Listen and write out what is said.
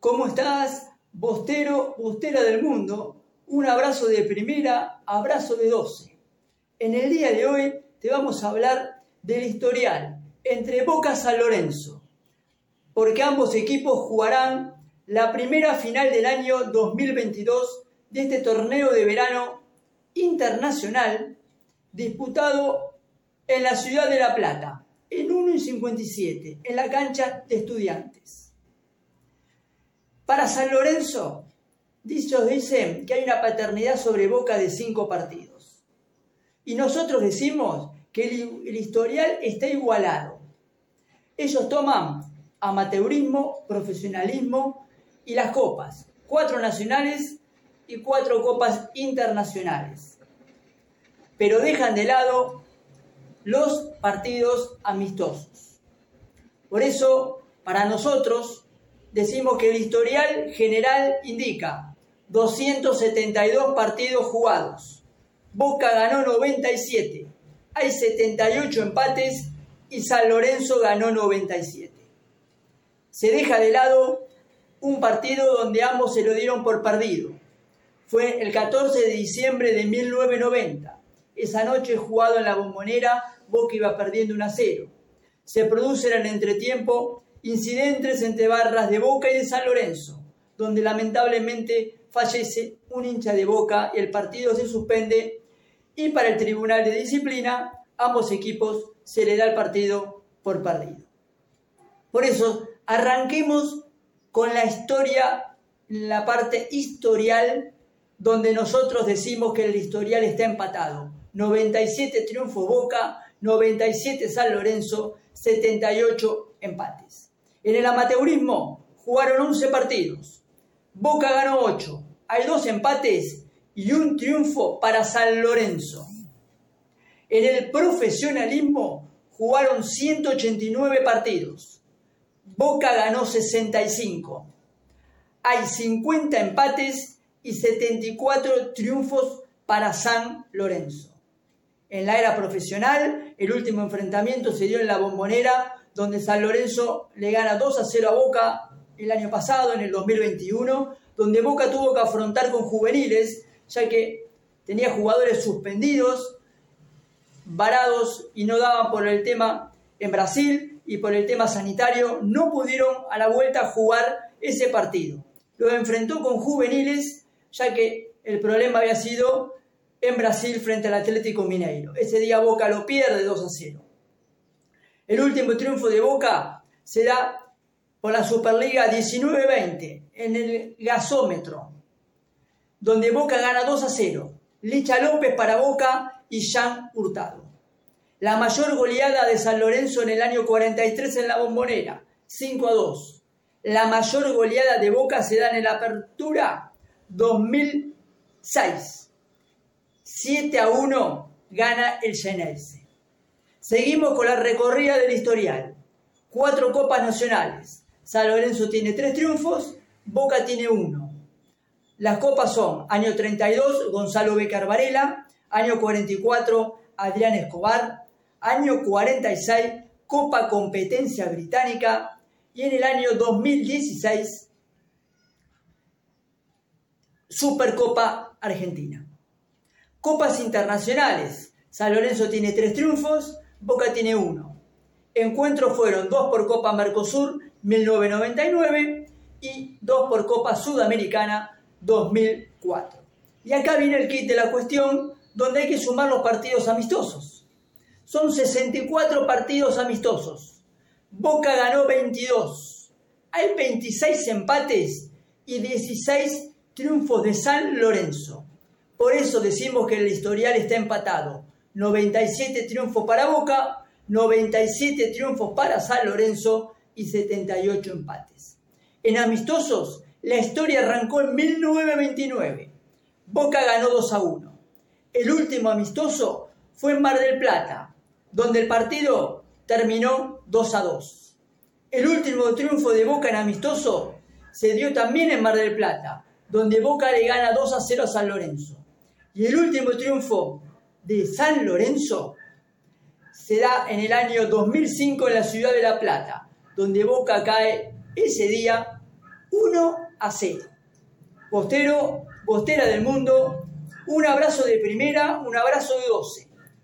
¿Cómo estás? Bostero, bostera del mundo. Un abrazo de primera, abrazo de doce. En el día de hoy te vamos a hablar del historial entre Boca San Lorenzo, porque ambos equipos jugarán la primera final del año 2022 de este torneo de verano internacional disputado en la ciudad de La Plata, en 1 y 57, en la cancha de estudiantes. Para San Lorenzo, dichos dicen que hay una paternidad sobre boca de cinco partidos. Y nosotros decimos que el, el historial está igualado. Ellos toman amateurismo, profesionalismo y las copas, cuatro nacionales y cuatro copas internacionales. Pero dejan de lado los partidos amistosos. Por eso, para nosotros, decimos que el historial general indica 272 partidos jugados. Boca ganó 97. Hay 78 empates y San Lorenzo ganó 97. Se deja de lado un partido donde ambos se lo dieron por perdido. Fue el 14 de diciembre de 1990. Esa noche jugado en la bombonera, Boca iba perdiendo 1 a 0. Se producen en el entretiempo incidentes entre barras de Boca y de San Lorenzo, donde lamentablemente fallece un hincha de Boca y el partido se suspende y para el Tribunal de Disciplina ambos equipos se le da el partido por perdido. Por eso, arranquemos con la historia, la parte historial, donde nosotros decimos que el historial está empatado. 97 triunfos Boca, 97 San Lorenzo, 78 empates. En el amateurismo jugaron 11 partidos. Boca ganó 8. Hay dos empates y un triunfo para San Lorenzo. En el profesionalismo jugaron 189 partidos. Boca ganó 65. Hay 50 empates y 74 triunfos para San Lorenzo. En la era profesional, el último enfrentamiento se dio en la bombonera, donde San Lorenzo le gana 2 a 0 a Boca el año pasado, en el 2021, donde Boca tuvo que afrontar con juveniles, ya que tenía jugadores suspendidos, varados y no daban por el tema en Brasil y por el tema sanitario, no pudieron a la vuelta jugar ese partido. Lo enfrentó con juveniles, ya que el problema había sido en Brasil frente al Atlético Mineiro. Ese día Boca lo pierde 2 a 0. El último triunfo de Boca se da por la Superliga 19-20 en el gasómetro, donde Boca gana 2 a 0. Licha López para Boca y Jean Hurtado. La mayor goleada de San Lorenzo en el año 43 en la bombonera, 5 a 2. La mayor goleada de Boca se da en la apertura 2006 7 a 1 gana el Geneise. Seguimos con la recorrida del historial. Cuatro copas nacionales. San Lorenzo tiene tres triunfos, Boca tiene uno. Las copas son año 32, Gonzalo Becar Varela, año 44, Adrián Escobar, año 46, Copa Competencia Británica y en el año 2016, Supercopa Argentina. Copas internacionales. San Lorenzo tiene tres triunfos, Boca tiene uno. Encuentros fueron dos por Copa Mercosur 1999 y dos por Copa Sudamericana 2004. Y acá viene el kit de la cuestión donde hay que sumar los partidos amistosos. Son 64 partidos amistosos. Boca ganó 22. Hay 26 empates y 16 triunfos de San Lorenzo. Por eso decimos que el historial está empatado. 97 triunfos para Boca, 97 triunfos para San Lorenzo y 78 empates. En amistosos, la historia arrancó en 1929. Boca ganó 2 a 1. El último amistoso fue en Mar del Plata, donde el partido terminó 2 a 2. El último triunfo de Boca en amistoso se dio también en Mar del Plata, donde Boca le gana 2 a 0 a San Lorenzo. Y el último triunfo de San Lorenzo se da en el año 2005 en la ciudad de La Plata, donde Boca cae ese día 1 a 0. Bostero, Bostera del Mundo, un abrazo de primera, un abrazo de 12.